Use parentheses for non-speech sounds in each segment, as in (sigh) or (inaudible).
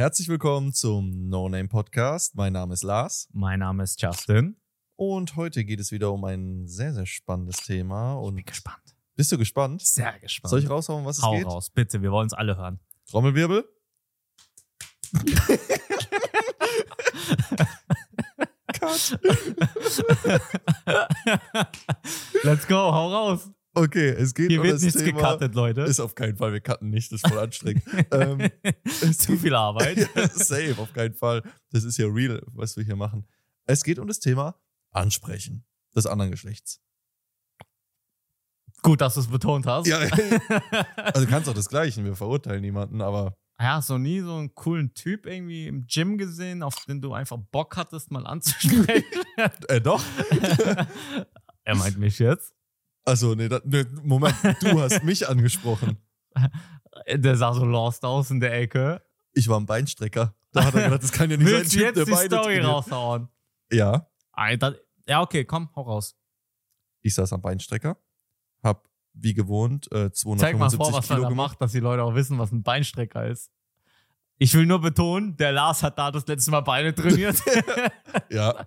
Herzlich willkommen zum No Name Podcast. Mein Name ist Lars Mein Name ist Justin. und heute geht es wieder um ein sehr, sehr spannendes Thema. Ich Und bin gespannt. bist du gespannt? Sehr gespannt. Soll ich raushauen, was es Hau geht? raus, bitte. Wir wollen es alle hören. Trommelwirbel. (laughs) Cut. (laughs) Let's go, hau raus. Okay, es geht Hier um wird das nichts Thema. gecuttet, Leute. Ist auf keinen Fall, wir cutten nicht, das ist voll anstrengend. (laughs) ähm, Zu viel (laughs) Arbeit. Ja, Safe, auf keinen Fall. Das ist ja real, was wir hier machen. Es geht um das Thema Ansprechen des anderen Geschlechts. Gut, dass du es betont hast. Ja, (laughs) also du kannst auch das Gleiche, wir verurteilen niemanden, aber Ja, hast du nie so einen coolen Typ irgendwie im Gym gesehen, auf den du einfach Bock hattest, mal anzusprechen? äh, doch. er meint mich jetzt. Also, nee, da, nee, Moment, du hast (laughs) mich angesprochen. Der sah so lost aus in der Ecke. Ich war ein Beinstrecker. Da hat er gedacht, das kann ja nicht Willst sein, Typ, jetzt der die Beine Story trainiert. raushauen? Ja, Alter. Ja, okay, komm, hau raus. ich saß am Beinstrecker, hab wie gewohnt äh, Zeig mal 275 vor, was Kilo da gemacht. macht, dass die Leute auch wissen, was ein Beinstrecker ist. Ich will nur betonen, der Lars hat da das letzte Mal Beine trainiert. (laughs) Ja,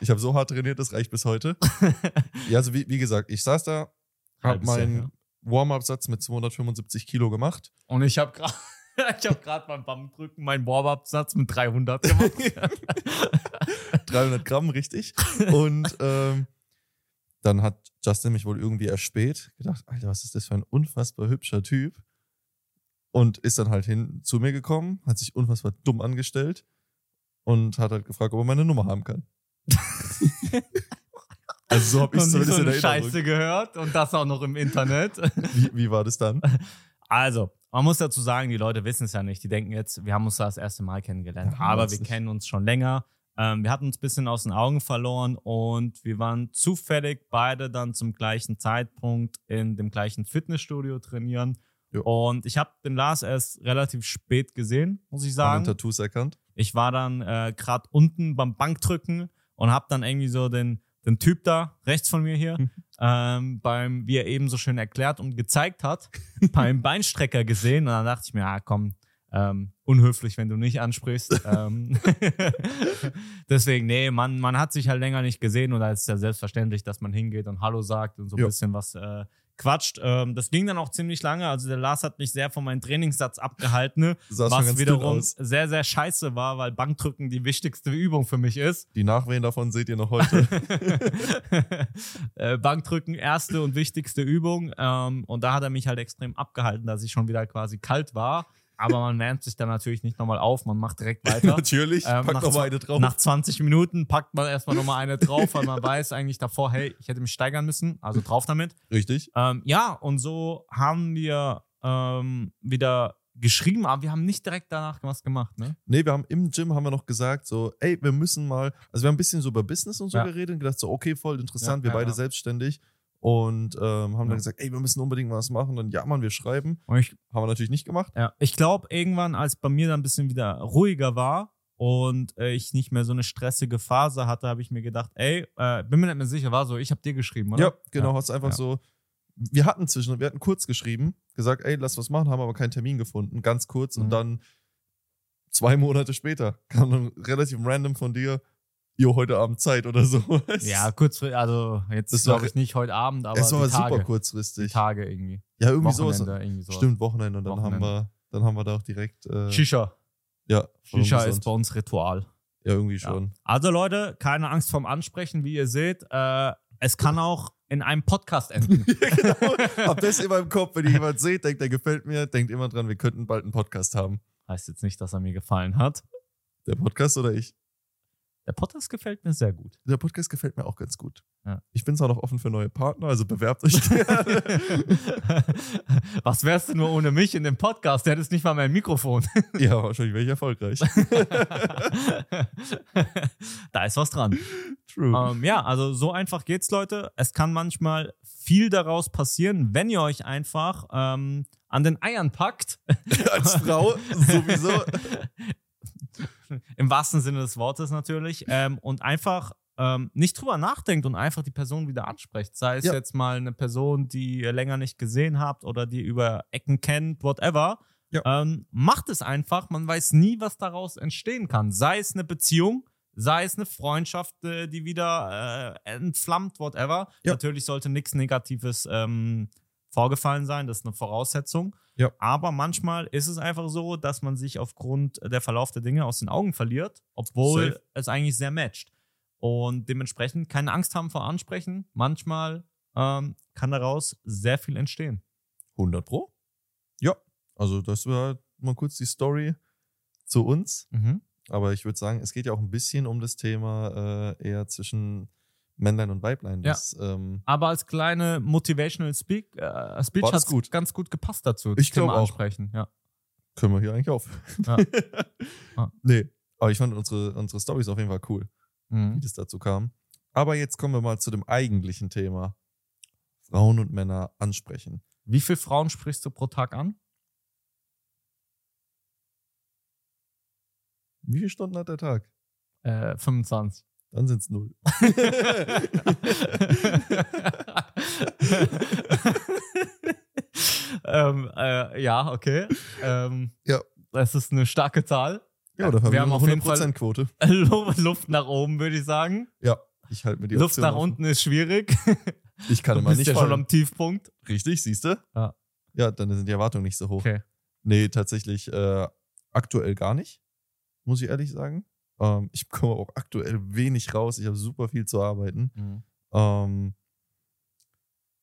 ich habe so hart trainiert, das reicht bis heute. (laughs) Ja, also wie, wie gesagt, ich saß da, hab Halbes Jahr, meinen ja. Warm-Up-Satz mit 275 Kilo gemacht. Und ich habe gerade (laughs) ich hab grad beim Bankdrücken meinen Warm-Up-Satz mit 300 gemacht. 300 Gramm, richtig. Und ähm, dann hat Justin mich wohl irgendwie erspäht. Gedacht, Alter, was ist das für ein unfassbar hübscher Typ? Und ist dann halt hin zu mir gekommen, hat sich unfassbar dumm angestellt und hat halt gefragt, ob er meine Nummer haben kann. (laughs) also so habe ich zumindest so in eine. Scheiße gehört und das auch noch im Internet. Wie, wie war das dann? Also, man muss dazu sagen, die Leute wissen es ja nicht. Die denken jetzt, wir haben uns da das erste Mal kennengelernt. Ja, aber wir kennen uns schon länger. Ähm, wir hatten uns ein bisschen aus den Augen verloren und wir waren zufällig beide dann zum gleichen Zeitpunkt in dem gleichen Fitnessstudio trainieren. Jo. Und ich habe den Lars erst relativ spät gesehen, muss ich sagen. den Tattoos erkannt. Ich war dann äh, gerade unten beim Bankdrücken und habe dann irgendwie so den, den Typ da rechts von mir hier Mhm. ähm, beim, wie er eben so schön erklärt und gezeigt hat, (laughs) beim Beinstrecker gesehen. Und dann dachte ich mir, ah komm, ähm, unhöflich, wenn du nicht ansprichst. ähm, (laughs) (laughs) deswegen, nee, man, man hat sich halt länger nicht gesehen und da ist es ja selbstverständlich, dass man hingeht und Hallo sagt und so ein bisschen was äh, quatscht. Ähm, das ging dann auch ziemlich lange. Also der Lars hat mich sehr von meinem Trainingssatz abgehalten. Ne? (laughs) Was wiederum sehr, sehr scheiße war, weil Bankdrücken die wichtigste Übung für mich ist. Die Nachwehen davon seht ihr noch heute. (laughs) äh, Bankdrücken, erste und wichtigste Übung. Ähm, und da hat er mich halt extrem abgehalten, dass ich schon wieder quasi kalt war. Aber man wärmt sich dann natürlich nicht nochmal auf, man macht direkt (laughs) weiter. Natürlich, Ähm, pack nach noch mal zwa- eine drauf. Nach 20 Minuten packt man erstmal nochmal eine drauf, weil man weiß eigentlich davor, hey, ich hätte mich steigern müssen, also drauf damit. Richtig. Ähm, ja, und so haben wir ähm, wieder geschrieben, aber wir haben nicht direkt danach was gemacht, ne? Nee, wir haben im Gym haben wir noch gesagt, so, ey, wir müssen mal, also wir haben ein bisschen so über Business und so Ja. geredet und gedacht, so, okay, voll interessant, Ja, wir ja, beide selbstständig und ähm, haben Ja. dann gesagt, ey, wir müssen unbedingt was machen. Dann ja, Mann, wir schreiben. Und ich Haben wir natürlich nicht gemacht. Ja, ich glaube, irgendwann, als bei mir dann ein bisschen wieder ruhiger war und äh, ich nicht mehr so eine stressige Phase hatte, habe ich mir gedacht, ey, äh, bin mir nicht mehr sicher, war so, ich habe dir geschrieben, oder? Ja, genau, hast einfach Ja. so. Wir hatten zwischen, wir hatten kurz geschrieben, gesagt, ey, lass was machen, haben aber keinen Termin gefunden, ganz kurz. Und Mhm. dann zwei Monate später kam dann relativ random von dir, jo, heute Abend Zeit oder (laughs) so. Ja, kurzfristig, also jetzt glaube ich nicht heute Abend, aber es war Tage, super kurzfristig. Tage irgendwie. Ja, irgendwie so. Wochenende, irgendwie so. Stimmt, Wochenende. Und dann Wochenende. haben wir, dann haben wir da auch direkt. Äh, Shisha. ja, Shisha ist bei uns Ritual. Ja, irgendwie Ja. schon. Also Leute, keine Angst vorm Ansprechen, wie ihr seht. Äh, es kann auch in einem Podcast enden. (laughs) genau. (laughs) Habt das immer im Kopf, wenn ihr jemand seht, denkt, der gefällt mir, denkt immer dran, wir könnten bald einen Podcast haben. heißt jetzt nicht, dass er mir gefallen hat. Der Podcast oder ich? Der Podcast gefällt mir sehr gut. Der Podcast gefällt mir auch ganz gut. Ja. Ich bin zwar noch offen für neue Partner, also bewerbt euch gerne. (laughs) Was wärst du nur ohne mich in dem Podcast? Der hättest nicht mal mein Mikrofon. (laughs) ja, wahrscheinlich wäre ich erfolgreich. (laughs) da ist was dran. True. Ähm, ja, also so einfach geht's, Leute. Es kann manchmal viel daraus passieren, wenn ihr euch einfach ähm, an den Eiern packt. Als Frau sowieso. Im wahrsten Sinne des Wortes natürlich. Ähm, und einfach ähm, nicht drüber nachdenkt und einfach die Person wieder ansprecht. Sei es Ja. jetzt mal eine Person, die ihr länger nicht gesehen habt oder die ihr über Ecken kennt, whatever. Ja. Ähm, macht es einfach, man weiß nie, was daraus entstehen kann. Sei es eine Beziehung, sei es eine Freundschaft, äh, die wieder äh, entflammt, whatever. Ja. Natürlich sollte nichts Negatives ähm, vorgefallen sein, das ist eine Voraussetzung. Ja. Aber manchmal ist es einfach so, dass man sich aufgrund der Verlauf der Dinge aus den Augen verliert, obwohl Safe. es eigentlich sehr matcht. Und dementsprechend keine Angst haben vor Ansprechen. Manchmal ähm, kann daraus sehr viel entstehen. 100 Pro? Ja. Also, das war mal kurz die Story zu uns. Aber ich würde sagen, es geht ja auch ein bisschen um das Thema äh, eher zwischen Männlein und Weiblein. Ja. Das, ähm, Aber als kleine Motivational Speak, äh, Speech hat gut. ganz gut gepasst dazu. Ich das Thema glaub auch. ansprechen. Ja. können wir hier eigentlich auf. Ja. Ja. (laughs) Nee. Aber ich fand unsere, unsere Stories auf jeden Fall cool, wie Mhm. das dazu kam. Aber jetzt kommen wir mal zu dem eigentlichen Thema. Frauen und Männer ansprechen. Wie viele Frauen sprichst du pro Tag an? Wie viele Stunden hat der Tag? Äh, 25. Dann sind es null. (laughs) ähm, äh, ja, okay. Ähm, Ja. Das ist eine starke Zahl. Ja, oder Wir haben auf jeden Fall- Quote. (laughs) Luft nach oben, würde ich sagen. Ja, ich halte mir die Luft Option nach offen. unten ist schwierig. (laughs) Ich kann Du immer bist nicht ja schon fallen. am Tiefpunkt. Richtig, siehst du? Ja. Ja, dann sind die Erwartungen nicht so hoch. Okay. Nee, tatsächlich äh, aktuell gar nicht, muss ich ehrlich sagen. Ähm, ich bekomme auch aktuell wenig raus. Ich habe super viel zu arbeiten. Mhm. Ähm,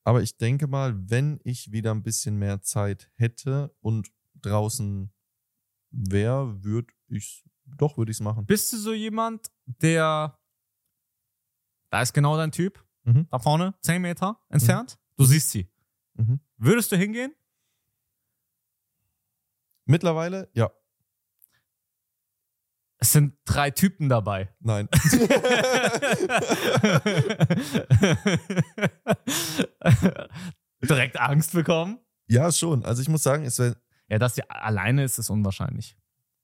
aber ich denke mal, wenn ich wieder ein bisschen mehr Zeit hätte und draußen wäre, würde ich doch, würde ich es machen. Bist du so jemand, der. Da ist genau dein Typ. Mhm. Da vorne, 10 Meter entfernt. Du siehst sie. Mhm. Würdest du hingehen? Mittlerweile, ja, Es sind drei Typen dabei. nein. (laughs) Direkt Angst bekommen. ja, schon. Also ich muss sagen, es wäre Ja, dass sie alleine ist, ist unwahrscheinlich.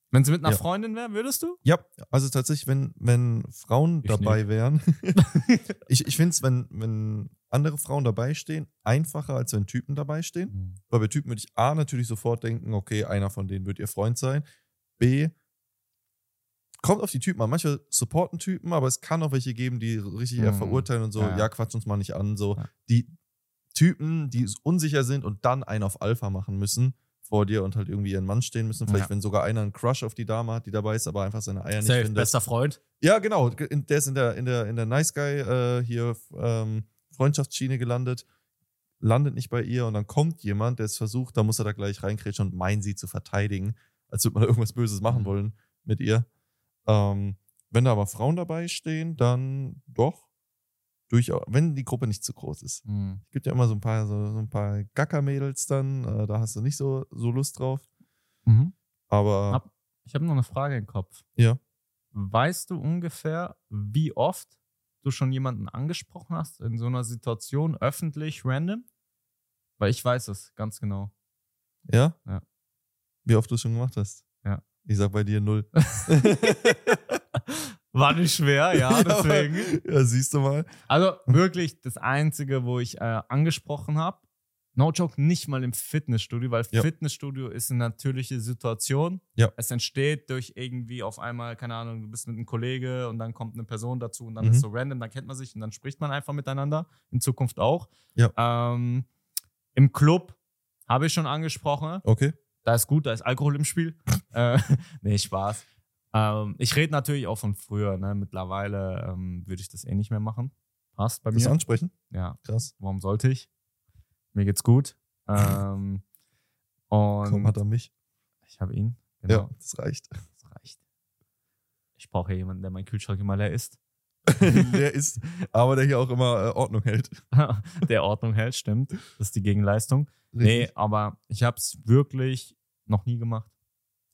Wenn sie mit einer Ja. Freundin wäre, würdest du? Ja, also tatsächlich, wenn, wenn Frauen Ich dabei wären, (laughs) ich, ich finde es, wenn, wenn andere Frauen dabei stehen, einfacher, als wenn Typen dabei stehen. Weil bei Typen würde ich A natürlich sofort denken, okay, einer von denen wird ihr Freund sein. B, kommt auf die Typen an. Manche supporten Typen, aber es kann auch welche geben, die richtig eher Mhm. verurteilen und so, Ja, ja, quatsch uns mal nicht an. So. Ja. Die Typen, die unsicher sind und dann einen auf Alpha machen müssen vor dir und halt irgendwie ihren Mann stehen müssen. Vielleicht, Ja. wenn sogar einer einen Crush auf die Dame hat, die dabei ist, aber einfach seine Eier nicht Safe, findet. bester Freund. Ja, genau. Der ist in der, in der, in der Nice Guy äh, hier ähm, Freundschaftsschiene gelandet, landet nicht bei ihr und dann kommt jemand, der es versucht, da muss er da gleich reinkrätschen und meinen, sie zu verteidigen, als würde man (laughs) irgendwas Böses machen Mhm. wollen mit ihr. Ähm, wenn da aber Frauen dabei stehen, dann doch. Durchaus, wenn die Gruppe nicht zu groß ist. Es gibt ja immer so ein paar, so, so ein paar Gacker-Mädels dann, äh, da hast du nicht so, so Lust drauf. Mhm. Aber Ab- Ich habe noch eine Frage im Kopf. Ja. Weißt du ungefähr, wie oft du schon jemanden angesprochen hast in so einer Situation, öffentlich, random? Weil ich weiß es ganz genau. ja? Ja. Wie oft du es schon gemacht hast? Ja. Ich sag bei dir null. (laughs) War nicht schwer, ja, (laughs) deswegen. ja, siehst du mal. Also wirklich das Einzige, wo ich äh, angesprochen habe, no joke, nicht mal im Fitnessstudio, weil Ja. Fitnessstudio ist eine natürliche Situation. Ja. Es entsteht durch irgendwie auf einmal, keine Ahnung, du bist mit einem Kollege und dann kommt eine Person dazu und dann Mhm. ist so random, dann kennt man sich und dann spricht man einfach miteinander. In Zukunft auch. Ja. Ähm, Im Club habe ich schon angesprochen. Okay. Da ist gut, da ist Alkohol im Spiel. (laughs) äh, (laughs) nee, Spaß. Ähm, ich rede natürlich auch von früher. Ne? Mittlerweile ähm, würde ich das eh nicht mehr machen. Passt bei Das mir. ansprechen? Ja, Krass. warum sollte ich? Mir geht's gut. (laughs) Ähm, und Komm, hat er mich. ich habe ihn. Ja, Genau, das reicht. das reicht. Ich brauche ja jemanden, der meinen Kühlschrank immer leer ist. der ist, aber der hier auch immer äh, Ordnung hält. der Ordnung hält, stimmt. Das ist die Gegenleistung. Nee, Richtig. aber ich habe es wirklich noch nie gemacht.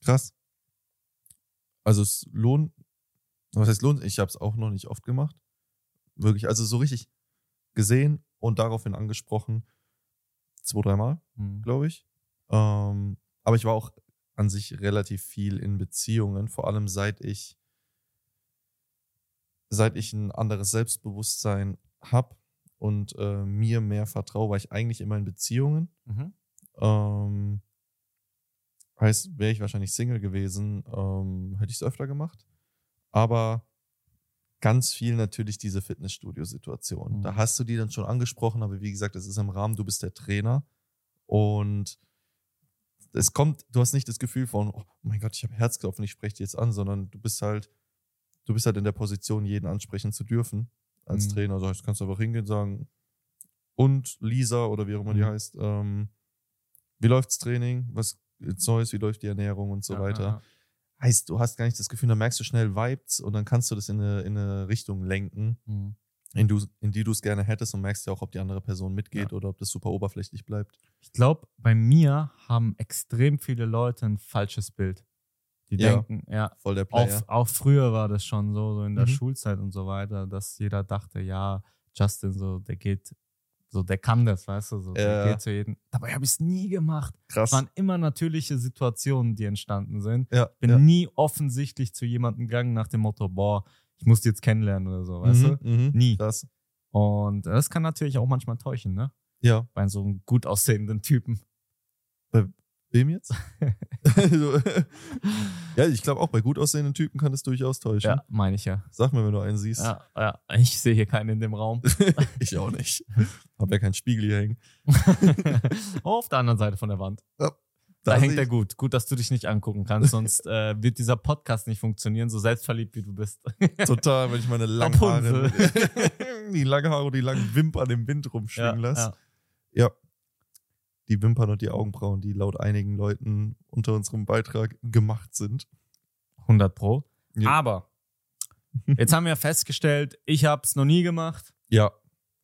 Krass. Also es lohnt, was heißt lohnt? Ich habe es auch noch nicht oft gemacht. Wirklich, also so richtig gesehen und daraufhin angesprochen. Zwei, dreimal, Hm. glaube ich. Ähm, aber ich war auch an sich relativ viel in Beziehungen, vor allem seit ich seit ich ein anderes Selbstbewusstsein habe und äh, mir mehr vertraue, war ich eigentlich immer in Beziehungen. Mhm. Ähm, Heißt, wäre ich wahrscheinlich Single gewesen, ähm, hätte ich es öfter gemacht. Aber ganz viel natürlich diese Fitnessstudio-Situation. Mhm. Da hast du die dann schon angesprochen, aber wie gesagt, das ist im Rahmen, du bist der Trainer und es kommt, du hast nicht das Gefühl von, oh mein Gott, ich habe Herzklopfen, ich spreche die jetzt an, sondern du bist halt, du bist halt in der Position, jeden ansprechen zu dürfen als Mhm. Trainer. Also kannst du einfach hingehen und sagen, und Lisa oder wie auch immer die Mhm. heißt, ähm, wie läuft's Training? Was Neues? Wie läuft die Ernährung und so Ja, weiter? ja. Heißt, du hast gar nicht das Gefühl, da merkst du schnell Vibes und dann kannst du das in eine, in eine Richtung lenken, Mhm. in, du, in die du es gerne hättest und merkst ja auch, ob die andere Person mitgeht Ja. oder ob das super oberflächlich bleibt. Ich glaube, bei mir haben extrem viele Leute ein falsches Bild. Die denken, ja, Voll der auch, auch früher war das schon so, so in der Mhm. Schulzeit und so weiter, dass jeder dachte, ja, Justin, so, der geht, so, der kann das, weißt du, so, der Ja. geht zu jedem. Dabei habe ich es nie gemacht. Krass. Es waren immer natürliche Situationen, die entstanden sind. ja, Bin ja. nie offensichtlich zu jemandem gegangen nach dem Motto, boah, ich muss die jetzt kennenlernen oder so, weißt du? Mhm, mhm. Nie. Krass. Und das kann natürlich auch manchmal täuschen, ne? Ja. Bei so einem gut aussehenden Typen. Wem jetzt? (laughs) Also, (laughs) ja, ich glaube auch bei gut aussehenden Typen kann es durchaus täuschen. Ja, meine ich ja. Sag mir, wenn du einen siehst. Ja, ja. Ich sehe hier keinen in dem Raum. (laughs) ich auch nicht. Hab ja keinen Spiegel hier hängen. Auf der anderen Seite von der Wand. Da, Da hängt er gut. Gut, dass du dich nicht angucken kannst, sonst äh, wird dieser Podcast nicht funktionieren, so selbstverliebt wie du bist. Total, wenn ich meine langen. Haare, die langen Haare und die langen Wimpern im Wind rumschwingen lasse. ja. Ja. Die Wimpern und die Augenbrauen, die laut einigen Leuten unter unserem Beitrag gemacht sind. 100 Pro. Ja. Aber jetzt haben wir festgestellt, ich habe es noch nie gemacht. Ja,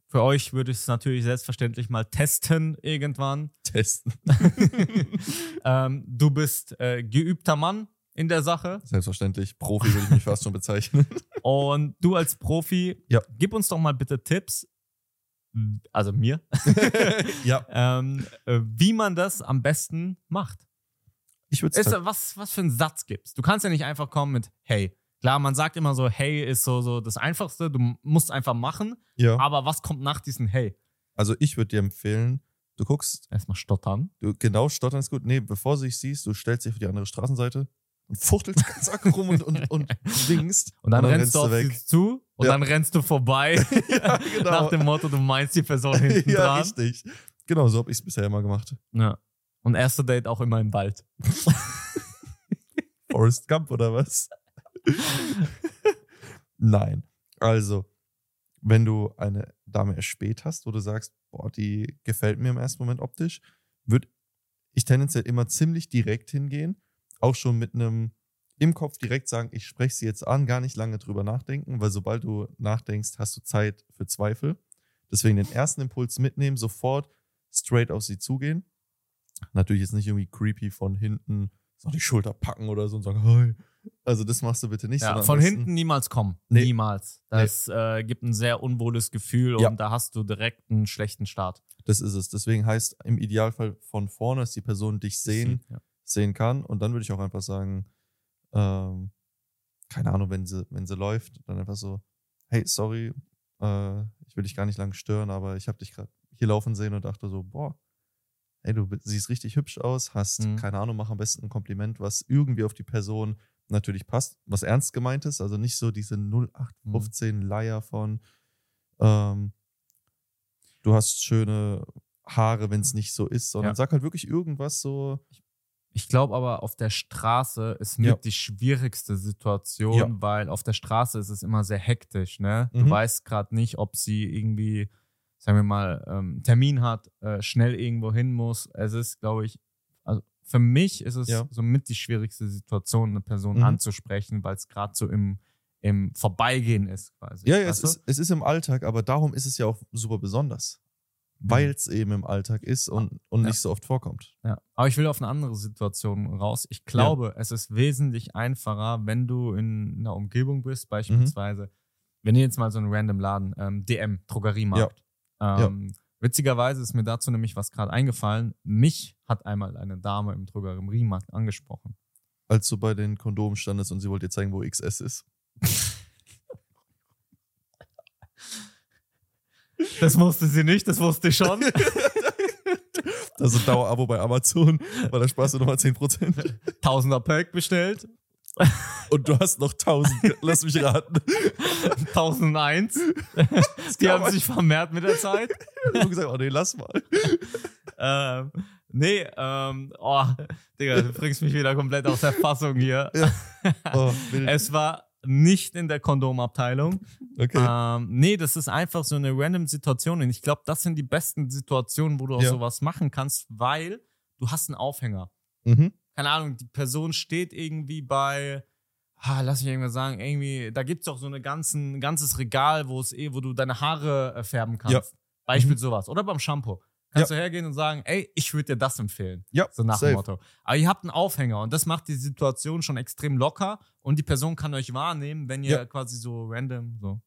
Für euch würde ich es natürlich selbstverständlich mal testen irgendwann. testen. (laughs) ähm, du bist äh, geübter Mann in der Sache Selbstverständlich. Profi würde ich mich fast schon bezeichnen. und du als Profi, Ja. gib uns doch mal bitte Tipps, also mir, (laughs) ja. ähm, äh, wie man das am besten macht. Ich würde es da- was, was für einen Satz gibt's? Du kannst ja nicht einfach kommen mit Hey. Klar, man sagt immer so, hey ist so, so das Einfachste, du musst einfach machen, ja. aber was kommt nach diesem Hey? Also ich würde dir empfehlen, du guckst, Erstmal stottern. du genau stottern ist gut. Nee, bevor du dich siehst, du stellst dich auf die andere Straßenseite und fuchtelst ganz arg rum und, und, und (laughs) winkst. Und dann, rennst du auf weg. sie zu und Ja. dann rennst du vorbei. (laughs) ja, genau. Nach dem Motto, du meinst die Person (laughs) hinten ja, dran. richtig. Genau, so habe ich es bisher immer gemacht. Ja. Und erste Date auch immer im Wald. Forrest Gump oder was? Nein. Also, wenn du eine Dame erspäht hast, wo du sagst, boah, die gefällt mir im ersten Moment optisch, würde ich tendenziell immer ziemlich direkt hingehen. Auch schon mit einem im Kopf direkt sagen, ich spreche sie jetzt an, gar nicht lange drüber nachdenken, weil sobald du nachdenkst, hast du Zeit für Zweifel. Deswegen den ersten Impuls mitnehmen, sofort straight auf sie zugehen. Natürlich jetzt nicht irgendwie creepy von hinten so die Schulter packen oder so und sagen, hi. Also das machst du bitte nicht. Ja, von hinten niemals kommen. Nee. Niemals. Das äh, gibt ein sehr unwohles Gefühl Ja. und da hast du direkt einen schlechten Start. Das ist es. Deswegen heißt im Idealfall von vorne, dass die Person dich sehen, Ja. Sehen kann. Und dann würde ich auch einfach sagen, ähm, keine Ahnung, wenn sie, wenn sie läuft, dann einfach so, hey, sorry, äh, ich will dich gar nicht lang stören, aber ich habe dich gerade hier laufen sehen und dachte so, boah, hey, du siehst richtig hübsch aus, hast, Mhm. keine Ahnung, mach am besten ein Kompliment, was irgendwie auf die Person natürlich passt, was ernst gemeint ist, also nicht so diese 0815 Leier von, ähm, du hast schöne Haare, wenn es nicht so ist, sondern Ja. sag halt wirklich irgendwas so, Ich glaube aber, auf der Straße ist mit Ja. die schwierigste Situation, Ja. weil auf der Straße ist es immer sehr hektisch. Ne? Du Mhm. weißt gerade nicht, ob sie irgendwie, sagen wir mal, ähm, Termin hat, äh, schnell irgendwo hin muss. Es ist, glaube ich, also für mich ist es Ja. somit die schwierigste Situation, eine Person Mhm. anzusprechen, weil es gerade so im, im Vorbeigehen ist quasi. Ja, ja es, du? ist, es ist im Alltag, aber darum ist es ja auch super besonders. Weil es eben im Alltag ist und, und Ja. nicht so oft vorkommt. Ja, aber ich will auf eine andere Situation raus. Ich glaube, es ist wesentlich einfacher, wenn du in einer Umgebung bist, beispielsweise, wenn ihr jetzt mal so einen random Laden, ähm, DM, Drogeriemarkt. Ähm, Witzigerweise ist mir dazu nämlich was gerade eingefallen. Mich hat einmal eine Dame im Drogeriemarkt angesprochen. Als du bei den Kondomen standest und sie wollte dir zeigen, wo XS ist. (laughs) Das wusste sie nicht, das wusste ich schon. Das ist ein Dauerabo bei Amazon, weil da sparst du nochmal 10%. Tausender Pack bestellt. Und du hast noch 1000, lass mich raten. 1001. Die haben sich vermehrt mit der Zeit. Ich hab gesagt, oh nee, lass mal. ähm, nee, ähm, oh, Digga, du bringst mich wieder komplett aus der Fassung hier. Oh, wild. Es war nicht in der Kondomabteilung. Okay. Ähm, nee, das ist einfach so eine random Situation. Und ich glaube, das sind die besten Situationen, wo du auch Ja. sowas machen kannst, weil du hast einen Aufhänger. Mhm. Keine Ahnung, die Person steht irgendwie bei, ah, lass mich irgendwas sagen, irgendwie, da gibt's doch so eine ganzen, ein ganzes Regal, wo es eh, wo du deine Haare äh, färben kannst. Ja. Beispiel Mhm. sowas. Oder beim Shampoo. Kannst du hergehen und sagen, ey, ich würde dir das empfehlen. Ja, So nach safe. dem Motto. Aber ihr habt einen Aufhänger und das macht die Situation schon extrem locker und die Person kann euch wahrnehmen, wenn ihr Ja. quasi so random so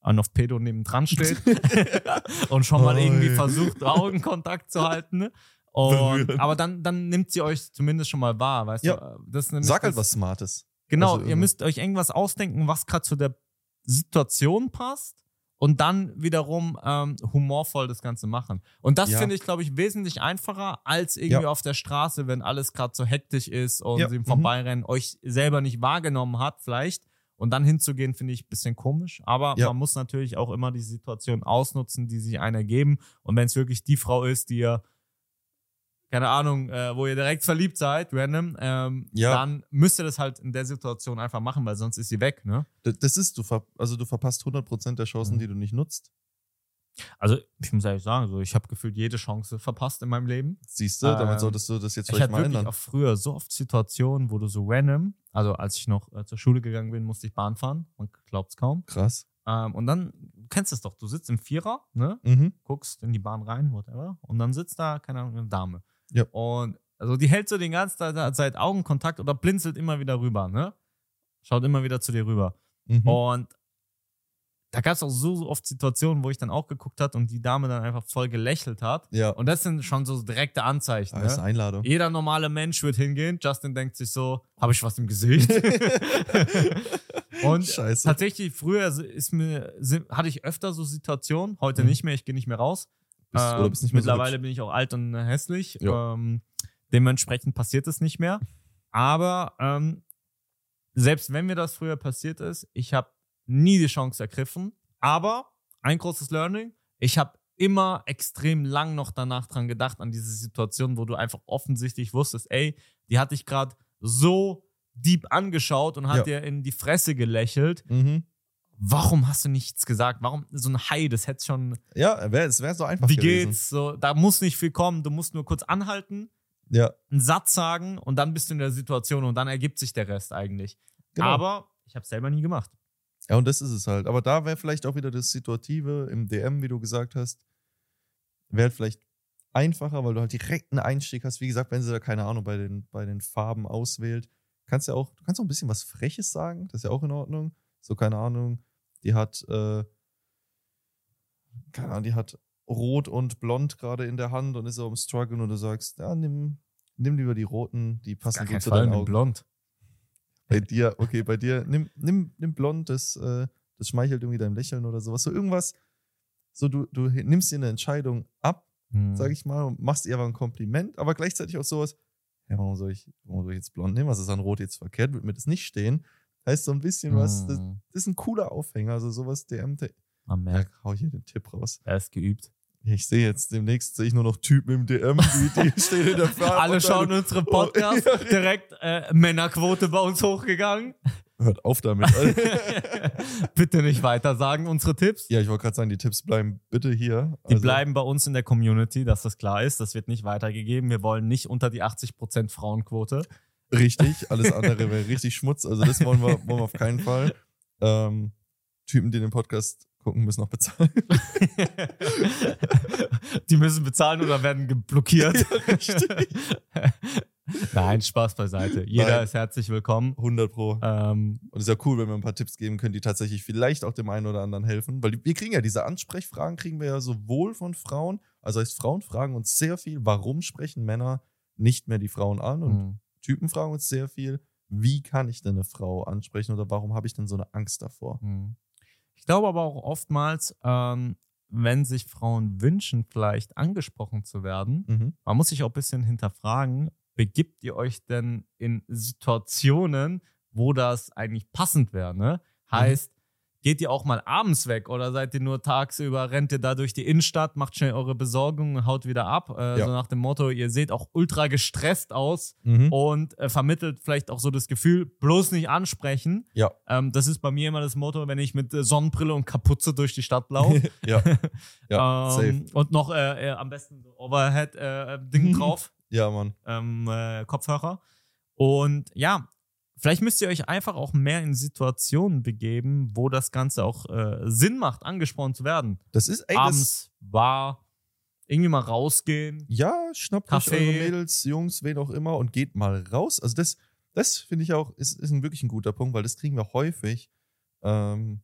an auf Pedo nebendran steht (laughs) und schon mal Oi. irgendwie versucht, Augenkontakt zu halten. ne? (laughs) Und, aber dann, dann nimmt sie euch zumindest schon mal wahr, weißt Ja. du? Das ist nämlich Sag halt was Smartes. Genau, Also ihr irgendwie- müsst euch irgendwas ausdenken, was gerade zu der Situation passt und dann wiederum ähm, humorvoll das Ganze machen. Und das Ja. finde ich, glaube ich, wesentlich einfacher als irgendwie Ja. auf der Straße, wenn alles gerade so hektisch ist und Ja, sie im mhm. Vorbeirennen euch selber nicht wahrgenommen hat, vielleicht. Und dann hinzugehen, finde ich ein bisschen komisch. Aber man muss natürlich auch immer die Situation ausnutzen, die sich einer geben. Und wenn es wirklich die Frau ist, die ihr, keine Ahnung, äh, wo ihr direkt verliebt seid, random, ähm, Ja. dann müsst ihr das halt in der Situation einfach machen, weil sonst ist sie weg, ne? D- Das ist, du, also du verpasst 100% der Chancen, Mhm. die du nicht nutzt. Also, ich muss ehrlich sagen, so, ich habe gefühlt jede Chance verpasst in meinem Leben. Siehst du, Ähm, damit solltest du das jetzt Ich vielleicht hatte mal ändern. auch früher so oft Situationen, wo du so random, also als ich noch äh, zur Schule gegangen bin, musste ich Bahn fahren. Man glaubt es kaum. Krass. Ähm, und dann, du kennst es doch, du sitzt im Vierer, ne? Mhm. guckst in die Bahn rein, whatever, und dann sitzt da, keine Ahnung, eine Dame. Ja. Und also die hält so den ganzen Zeit, Zeit Augenkontakt oder blinzelt immer wieder rüber, ne? Schaut immer wieder zu dir rüber. Mhm. Und da gab es auch so, so oft Situationen, wo ich dann auch geguckt hat und die Dame dann einfach voll gelächelt hat. Ja, Und das sind schon so direkte Anzeichen. das ist eine Ne? Einladung. Jeder normale Mensch wird hingehen. Justin denkt sich so, habe ich was im Gesicht? (laughs) und Scheiße. tatsächlich, früher ist mir, sind- hatte ich öfter so Situationen, heute Mhm. nicht mehr, ich gehe nicht mehr raus. Bist, Ähm, oder bist nicht mehr so mittlerweile hübsch. bin ich auch alt und äh, hässlich. Ja. Ähm, dementsprechend passiert es nicht mehr. Aber ähm, selbst wenn mir das früher passiert ist, ich habe nie die Chance ergriffen. Aber ein großes Learning, ich habe immer extrem lang noch danach dran gedacht, an diese Situation, wo du einfach offensichtlich wusstest, ey, die hat dich gerade so deep angeschaut und hat Ja. dir in die Fresse gelächelt. Mhm. Warum hast du nichts gesagt? Warum so ein Hi, das hätte schon Ja, wär, es wäre so einfach wie gewesen. geht's? So, da muss nicht viel kommen. Du musst nur kurz anhalten, Ja, einen Satz sagen und dann bist du in der Situation und dann ergibt sich der Rest eigentlich. genau. Aber ich habe selber nie gemacht. Ja, und das ist es halt. Aber da wäre vielleicht auch wieder das Situative im DM, wie du gesagt hast, wäre vielleicht einfacher, weil du halt direkt einen Einstieg hast. Wie gesagt, wenn sie da, keine Ahnung, bei den, bei den Farben auswählt, kannst ja auch, du kannst auch ein bisschen was Freches sagen, das ist ja auch in Ordnung. So, keine Ahnung, die hat, äh, keine Ahnung, die hat rot und blond gerade in der Hand und ist so am Struggle und du sagst, ja, nimm, nimm lieber die roten, die passen gut zu deinen Augen. blond. Bei dir, okay, bei dir, nimm, nimm, nimm blond, das, äh, das schmeichelt irgendwie deinem Lächeln oder sowas. So irgendwas, so du, du nimmst dir eine Entscheidung ab, Hm. sag ich mal, und machst ihr aber ein Kompliment, aber gleichzeitig auch sowas, ja, warum soll ich, warum soll ich jetzt blond nehmen? Was ist an Rot jetzt verkehrt? Wird mir das nicht stehen? Heißt so ein bisschen was, das, Hm. das ist ein cooler Aufhänger, also sowas DM, da Man merkt, hau ich hier den Tipp raus. er ist geübt. Ich sehe jetzt demnächst sehe ich nur noch Typen im DM, die, die (laughs) stehen in der Farbe. Alle dann- schauen unsere Podcasts, Oh, ja. direkt äh, Männerquote bei uns hochgegangen. Hört auf damit. (laughs) Bitte nicht weiter sagen, unsere Tipps. ja, ich wollte gerade sagen, die Tipps bleiben bitte hier. Die Also- bleiben bei uns in der Community, dass das klar ist. Das wird nicht weitergegeben. Wir wollen nicht unter die 80% Frauenquote. Richtig, alles andere wäre richtig Schmutz. Also das wollen wir, wollen wir auf keinen Fall. Ähm, Typen, die den Podcast gucken, müssen noch bezahlen. (laughs) Die müssen bezahlen oder werden geblockiert. (laughs) Ja. Nein, Spaß beiseite. Jeder Nein. ist herzlich willkommen. 100 pro. Ähm, Und es ist ja cool, wenn wir ein paar Tipps geben können, die tatsächlich vielleicht auch dem einen oder anderen helfen. Weil wir kriegen ja diese Ansprechfragen, kriegen wir ja sowohl von Frauen, also heißt Frauen fragen uns sehr viel, warum sprechen Männer nicht mehr die Frauen an? Und mh. Typen fragen uns sehr viel, wie kann ich denn eine Frau ansprechen oder warum habe ich denn so eine Angst davor? Mhm. Ich glaube aber auch oftmals, ähm, wenn sich Frauen wünschen, vielleicht angesprochen zu werden, Mhm. man muss sich auch ein bisschen hinterfragen, begibt ihr euch denn in Situationen, wo das eigentlich passend wäre, ne? Heißt, geht ihr auch mal abends weg oder seid ihr nur tagsüber, rennt ihr da durch die Innenstadt, macht schnell eure Besorgung haut wieder ab? Äh, Ja. So nach dem Motto, ihr seht auch ultra gestresst aus Mhm. und äh, vermittelt vielleicht auch so das Gefühl, bloß nicht ansprechen. Ja. Ähm, das ist bei mir immer das Motto, wenn ich mit äh, Sonnenbrille und Kapuze durch die Stadt laufe. (laughs) ja. Ja, (laughs) safe. ähm, und noch äh, äh, am besten so Overhead-Ding Mhm. (laughs) drauf, Ja, Mann. ähm, äh, Kopfhörer. Und ja, vielleicht müsst ihr euch einfach auch mehr in Situationen begeben, wo das Ganze auch äh, Sinn macht, angesprochen zu werden. Das ist, ey, Abends, Bar, irgendwie mal rausgehen. ja, schnappt euch Kaffee. eure Mädels, Jungs, wen auch immer und geht mal raus. Also das, das finde ich auch, ist, ist ein wirklich ein guter Punkt, weil das kriegen wir häufig ähm,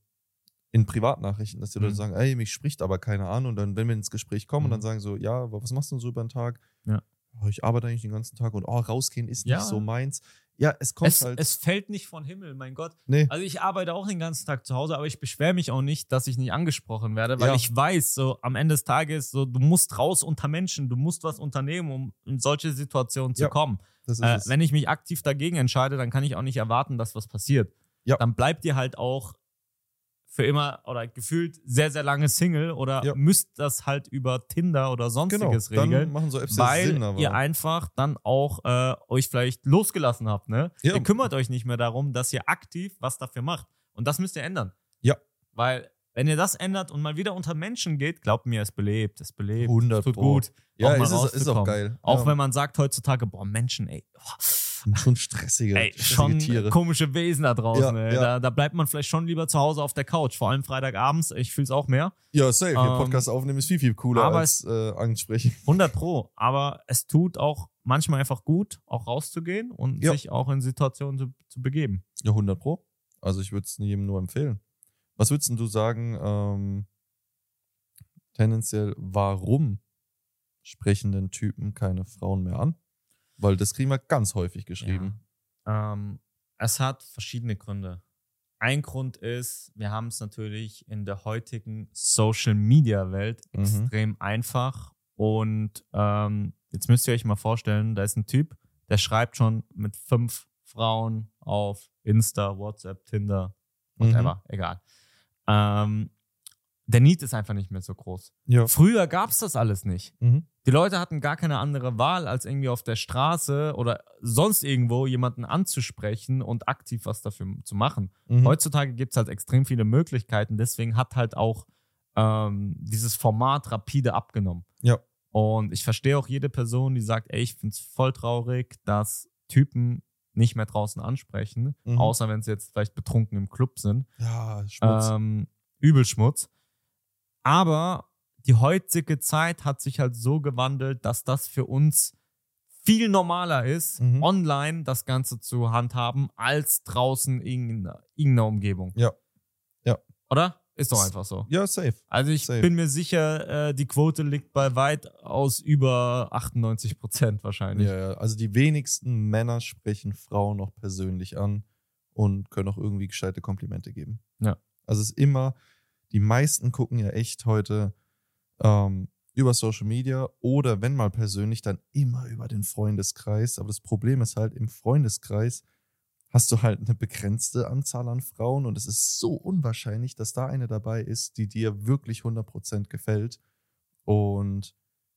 in Privatnachrichten, dass die Leute Mhm. sagen, ey, mich spricht aber keiner an und dann, wenn wir ins Gespräch kommen, Mhm. dann sagen so, ja, was machst du denn so über den Tag? Ja. "Oh, Ich arbeite eigentlich den ganzen Tag und oh, rausgehen ist Ja. nicht so meins. Ja, es kommt Es, halt. es fällt nicht von Himmel, mein Gott. nee, Also ich arbeite auch den ganzen Tag zu Hause, aber ich beschwere mich auch nicht, dass ich nicht angesprochen werde, weil Ja. ich weiß, so am Ende des Tages, so du musst raus unter Menschen, du musst was unternehmen, um in solche Situationen zu Ja, kommen. Äh, wenn ich mich aktiv dagegen entscheide, dann kann ich auch nicht erwarten, dass was passiert. Ja. Dann bleibt ihr halt auch für immer oder gefühlt sehr, sehr lange Single oder Ja. müsst das halt über Tinder oder genau, sonstiges dann regeln machen so Apps weil Sinn, aber ihr einfach dann auch äh, euch vielleicht losgelassen habt, ne? Ja. Ihr kümmert euch nicht mehr darum, dass ihr aktiv was dafür macht. Und das müsst ihr ändern. Ja. Weil, wenn ihr das ändert und mal wieder unter Menschen geht, glaubt mir, es belebt, es belebt. 100 es tut Pro. gut. ja, auch ist, ist auch geil. Auch ja. wenn man sagt heutzutage, boah, Menschen, ey, boah, schon stressige, ey stressige schon Tiere. komische Wesen da draußen. Ja, ey. ja. Da, da bleibt man vielleicht schon lieber zu Hause auf der Couch, vor allem Freitagabends. Ich fühle es auch mehr. Ja, safe. Ähm, Podcast aufnehmen ist viel, viel cooler aber als äh, Angst sprechen. 100 (laughs) Pro. Aber es tut auch manchmal einfach gut, auch rauszugehen und Ja. sich auch in Situationen zu, zu begeben. Ja, 100 Pro. Also ich würde es jedem nur empfehlen. Was würdest du sagen, ähm, tendenziell, warum sprechen denn Typen keine Frauen mehr an? Weil das kriegen wir ganz häufig geschrieben. Ähm, es hat verschiedene Gründe. Ein Grund ist, wir haben es natürlich in der heutigen Social Media Welt Mhm. extrem einfach. Und ähm, jetzt müsst ihr euch mal vorstellen, da ist ein Typ, der schreibt schon mit fünf Frauen auf Insta, WhatsApp, Tinder, whatever, egal. Ähm, der Need ist einfach nicht mehr so groß. Ja. Früher gab es das alles nicht. Mhm. Die Leute hatten gar keine andere Wahl, als irgendwie auf der Straße oder sonst irgendwo jemanden anzusprechen und aktiv was dafür zu machen. Mhm. Heutzutage gibt es halt extrem viele Möglichkeiten, deswegen hat halt auch ähm, dieses Format rapide abgenommen. Ja. Und ich verstehe auch jede Person, die sagt, ey, ich finde es voll traurig, dass Typen nicht mehr draußen ansprechen, Mhm. außer wenn sie jetzt vielleicht betrunken im Club sind. Ja, Schmutz. Ähm, Übelschmutz. Aber die heutige Zeit hat sich halt so gewandelt, dass das für uns viel normaler ist, Mhm. online das Ganze zu handhaben, als draußen in irgendeiner Umgebung. Ja. Ja. Oder? Ist doch einfach so. ja, safe. Also ich safe. bin mir sicher, äh, die Quote liegt bei weit aus über 98 Prozent wahrscheinlich. Ja, ja. Also die wenigsten Männer sprechen Frauen noch persönlich an und können auch irgendwie gescheite Komplimente geben. Ja. Also es ist immer, die meisten gucken ja echt heute ähm, über Social Media oder wenn mal persönlich, dann immer über den Freundeskreis. Aber das Problem ist halt, im Freundeskreis hast du halt eine begrenzte Anzahl an Frauen und es ist so unwahrscheinlich, dass da eine dabei ist, die dir wirklich 100% gefällt. Und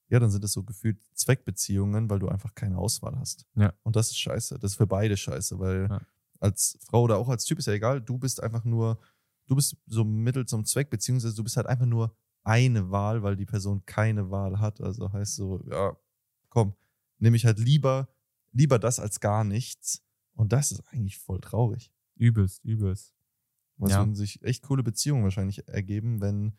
ja, dann sind es so gefühlt Zweckbeziehungen, weil du einfach keine Auswahl hast. Ja. Und das ist scheiße. Das ist für beide scheiße, weil Ja. als Frau oder auch als Typ ist ja egal, du bist einfach nur, du bist so Mittel zum Zweck, beziehungsweise du bist halt einfach nur eine Wahl, weil die Person keine Wahl hat. Also heißt so, ja, komm, nehme ich halt lieber, lieber das als gar nichts. Und das ist eigentlich voll traurig. Übelst, übelst. Was Ja. würden sich echt coole Beziehungen wahrscheinlich ergeben, wenn,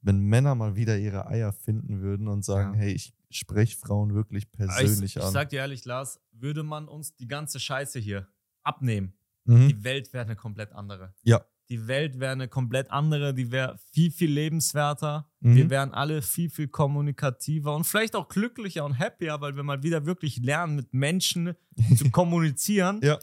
wenn Männer mal wieder ihre Eier finden würden und sagen, Ja. hey, ich spreche Frauen wirklich persönlich ich, ich an. sag dir ehrlich, Lars, würde man uns die ganze Scheiße hier abnehmen, mhm. die Welt wäre eine komplett andere. Ja. Die Welt wäre eine komplett andere, die wäre viel, viel lebenswerter. Mhm. Wir wären alle viel, viel kommunikativer und vielleicht auch glücklicher und happier, weil wir mal wieder wirklich lernen, mit Menschen (laughs) zu kommunizieren. Ja.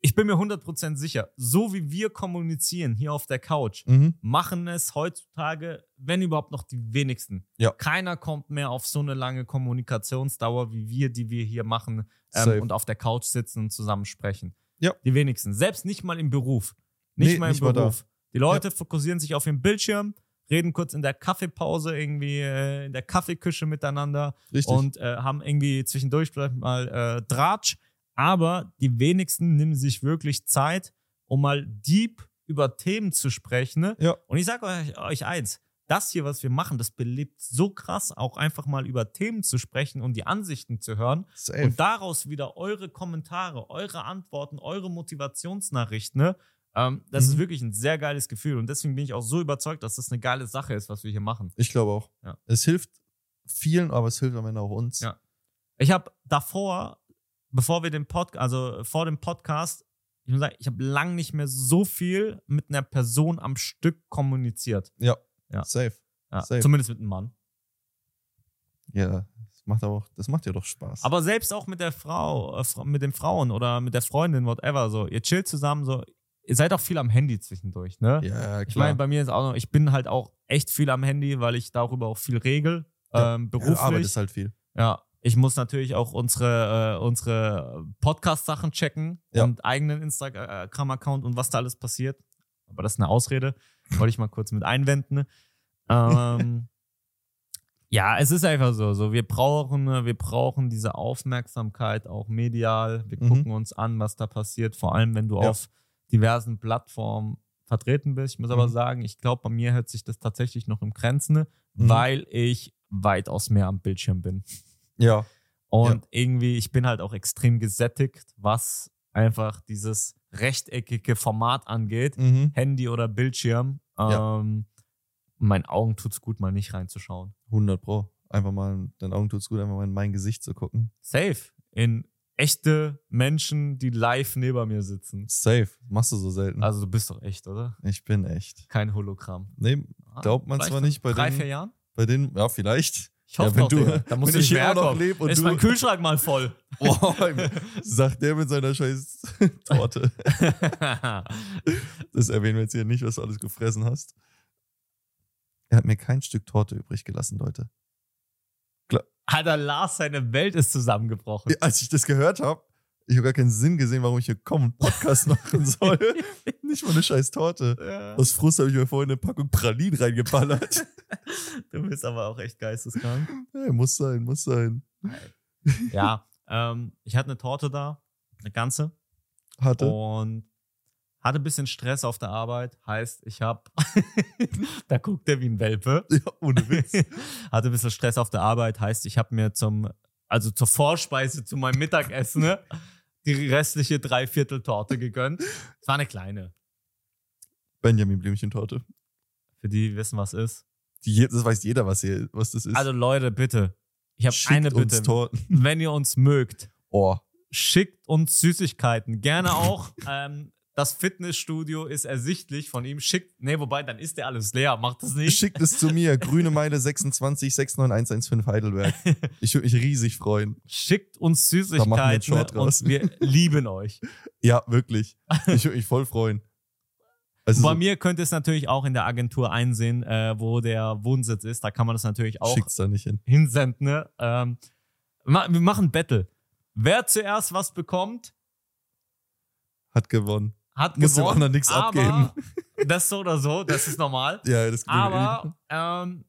ich bin mir 100% sicher, so wie wir kommunizieren hier auf der Couch, Mhm. machen es heutzutage, wenn überhaupt noch die wenigsten. Ja. Keiner kommt mehr auf so eine lange Kommunikationsdauer wie wir, die wir hier machen ähm, und auf der Couch sitzen und zusammen sprechen. Ja. Die wenigsten. Selbst nicht mal im Beruf. Nicht Nee, im nicht. Beruf. Die Leute fokussieren sich auf den Bildschirm, reden kurz in der Kaffeepause irgendwie äh, in der Kaffeeküche miteinander Richtig. und äh, haben irgendwie zwischendurch vielleicht mal äh, Dratsch. Aber die wenigsten nehmen sich wirklich Zeit, um mal deep über Themen zu sprechen. Ne? Ja. Und ich sage euch, euch eins, das hier, was wir machen, das belebt so krass, auch einfach mal über Themen zu sprechen und die Ansichten zu hören Safe. und daraus wieder eure Kommentare, eure Antworten, eure Motivationsnachrichten. Ne? Ähm, das Mhm. ist wirklich ein sehr geiles Gefühl und deswegen bin ich auch so überzeugt, dass das eine geile Sache ist, was wir hier machen. ich glaube auch. Ja. Es hilft vielen, aber es hilft am Ende auch uns. Ja. Ich habe davor, bevor wir den Podcast, also vor dem Podcast, ich muss sagen, ich habe lang nicht mehr so viel mit einer Person am Stück kommuniziert. Ja. Safe. Ja, Safe. zumindest mit einem Mann. Ja, das macht aber auch, das macht ja doch Spaß. Aber selbst auch mit der Frau, äh, mit den Frauen oder mit der Freundin, whatever, so, ihr chillt zusammen, so, ihr seid auch viel am Handy zwischendurch, ne? ja, Ich klar. meine, bei mir ist auch noch, ich bin halt auch echt viel am Handy, weil ich darüber auch viel regel, Ja. ähm, ja, beruflich. du arbeitest halt viel. Ja, ich muss natürlich auch unsere, äh, unsere Podcast-Sachen checken Ja. und eigenen Instagram-Account und was da alles passiert. Aber das ist eine Ausrede. Wollte ich mal kurz mit einwenden. Ähm, (laughs) ja, es ist einfach so. so wir, brauchen, wir brauchen diese Aufmerksamkeit auch medial. Wir Mhm. gucken uns an, was da passiert. Vor allem, wenn du Ja. auf diversen Plattformen vertreten bist. Ich muss aber Mhm. sagen, ich glaube, bei mir hält sich das tatsächlich noch im Grenzen, Mhm. weil ich weitaus mehr am Bildschirm bin. Ja. Und irgendwie, ich bin halt auch extrem gesättigt, was einfach dieses rechteckige Format angeht. Mhm. Handy oder Bildschirm. Ja. Ähm, meinen Augen tut's gut, mal nicht reinzuschauen. 100 Pro. Einfach mal, deinen Augen tut's gut, einfach mal in mein Gesicht zu gucken. Safe. In echte Menschen, die live neben mir sitzen. Safe. Machst du so selten. Also du bist doch echt, oder? ich bin echt. Kein Hologramm. Nee, Ah, Glaubt man vielleicht zwar nicht bei drei, denen- vier Jahren? bei denen, ja, vielleicht. Ich hoffe ja, wenn noch, du, Digga. Da musst wenn du ich hier auch noch lebe und Ist du, mein Kühlschrank mal voll. (laughs) Boah, sagt der mit seiner scheiß (laughs) Torte. (laughs) Das erwähnen wir jetzt hier nicht, was du alles gefressen hast. Er hat mir kein Stück Torte übrig gelassen, Leute. Alter, Lars, seine Welt ist zusammengebrochen. Als ich das gehört habe, ich habe gar keinen Sinn gesehen, warum ich hier kommen und Podcast machen soll. (laughs) nicht mal eine scheiß Torte. Ja. Aus Frust habe ich mir vorhin eine Packung Pralin reingeballert. (laughs) Du bist aber auch echt geisteskrank. ja, muss sein, muss sein. ja, ähm, ich hatte eine Torte da, eine ganze, Hatte. und hatte ein bisschen Stress auf der Arbeit. Heißt, ich habe, (laughs) da guckt er wie ein Welpe. Ja, ohne Witz. (laughs) hatte ein bisschen Stress auf der Arbeit. Heißt, ich habe mir zum, also zur Vorspeise zu meinem Mittagessen ne, die restliche Dreiviertel Torte gegönnt. Es war eine kleine, Benjamin Blümchen-Torte. für die wissen, was ist. Die, das weiß jeder, was, hier, was das ist. Also Leute, bitte. Ich habe eine uns Bitte. Torten. Wenn ihr uns mögt, Oh, schickt uns Süßigkeiten. Gerne auch. (laughs) ähm, das Fitnessstudio ist ersichtlich von ihm. Schickt, nee, wobei, dann ist der alles leer. Macht das nicht. schickt es zu mir. Grüne Meile 26 69115 Heidelberg. Ich würde mich riesig freuen. Schickt uns wir Süßigkeiten draus. und wir lieben euch. Ja, wirklich. Ich würde mich voll freuen. Also Bei so, mir könnt ihr es natürlich auch in der Agentur einsehen, äh, wo der Wohnsitz ist. Da kann man das natürlich auch schickt's da nicht hin. hinsenden. Ne? Ähm, wir machen Battle. Wer zuerst was bekommt, Hat gewonnen. Hat Muss dem gewonnen. anderen nichts aber abgeben. (laughs) Das so oder so, das ist normal. (laughs) Ja, das Aber ähm,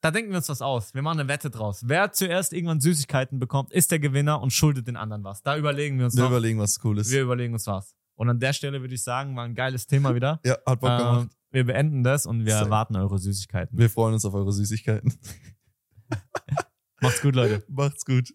da denken wir uns was aus. Wir machen eine Wette draus. Wer zuerst irgendwann Süßigkeiten bekommt, ist der Gewinner und schuldet den anderen was. Da überlegen wir uns wir noch. überlegen, was cool ist. wir überlegen uns was. Und an der Stelle würde ich sagen, war ein geiles Thema wieder. ja, hat Bock gemacht. Ähm, wir beenden das und wir erwarten eure Süßigkeiten. Wir freuen uns auf eure Süßigkeiten. (laughs) Macht's gut, Leute. Macht's gut.